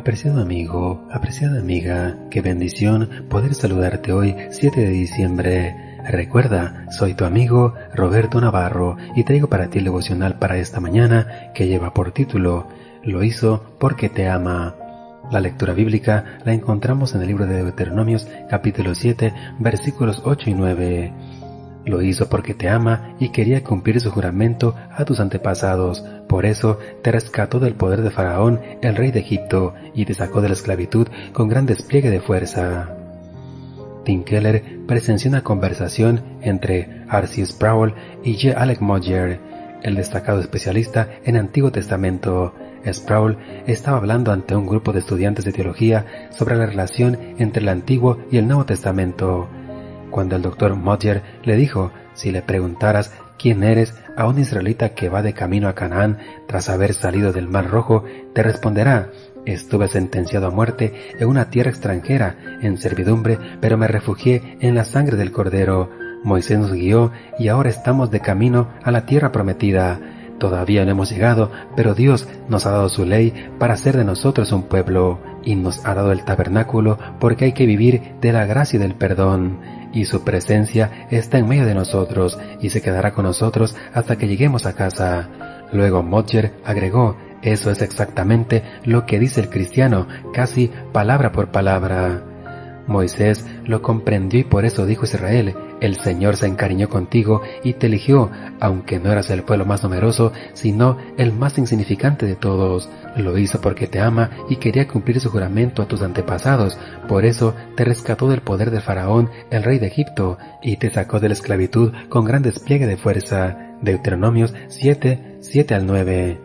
Apreciado amigo, apreciada amiga, qué bendición poder saludarte hoy 7 de diciembre. Recuerda, soy tu amigo Roberto Navarro y traigo para ti el devocional para esta mañana que lleva por título Lo hizo porque te ama. La lectura bíblica la encontramos en el libro de Deuteronomios capítulo 7 versículos 8 y 9. Lo hizo porque te ama y quería cumplir su juramento a tus antepasados. Por eso te rescató del poder de Faraón, el rey de Egipto, y te sacó de la esclavitud con gran despliegue de fuerza. Tim Keller presenció una conversación entre R.C. Sproul y J. Alec Moyer, el destacado especialista en Antiguo Testamento. Sproul estaba hablando ante un grupo de estudiantes de teología sobre la relación entre el Antiguo y el Nuevo Testamento cuando el doctor Modger le dijo, si le preguntaras quién eres a un israelita que va de camino a Canaán tras haber salido del Mar Rojo, te responderá, estuve sentenciado a muerte en una tierra extranjera, en servidumbre, pero me refugié en la sangre del Cordero. Moisés nos guió y ahora estamos de camino a la tierra prometida. Todavía no hemos llegado, pero Dios nos ha dado su ley para hacer de nosotros un pueblo, y nos ha dado el tabernáculo porque hay que vivir de la gracia y del perdón y su presencia está en medio de nosotros y se quedará con nosotros hasta que lleguemos a casa. Luego Modger agregó, eso es exactamente lo que dice el cristiano, casi palabra por palabra. Moisés lo comprendió y por eso dijo Israel, el Señor se encariñó contigo y te eligió, aunque no eras el pueblo más numeroso, sino el más insignificante de todos. Lo hizo porque te ama y quería cumplir su juramento a tus antepasados, por eso te rescató del poder de Faraón, el rey de Egipto, y te sacó de la esclavitud con gran despliegue de fuerza. Deuteronomios 7, 7 al 9.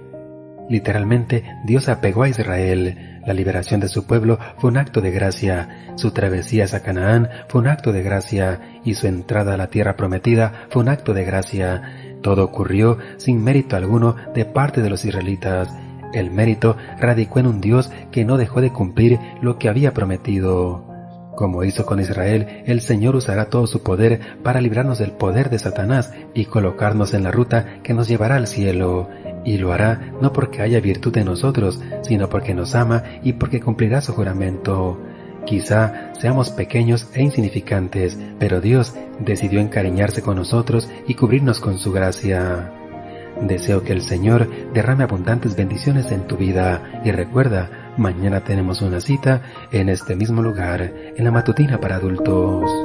Literalmente, Dios apegó a Israel. La liberación de su pueblo fue un acto de gracia, su travesía a Canaán fue un acto de gracia y su entrada a la tierra prometida fue un acto de gracia. Todo ocurrió sin mérito alguno de parte de los israelitas. El mérito radicó en un Dios que no dejó de cumplir lo que había prometido. Como hizo con Israel, el Señor usará todo su poder para librarnos del poder de Satanás y colocarnos en la ruta que nos llevará al cielo y lo hará no porque haya virtud en nosotros, sino porque nos ama y porque cumplirá su juramento. Quizá seamos pequeños e insignificantes, pero Dios decidió encariñarse con nosotros y cubrirnos con su gracia. Deseo que el Señor derrame abundantes bendiciones en tu vida y recuerda, mañana tenemos una cita en este mismo lugar, en la matutina para adultos.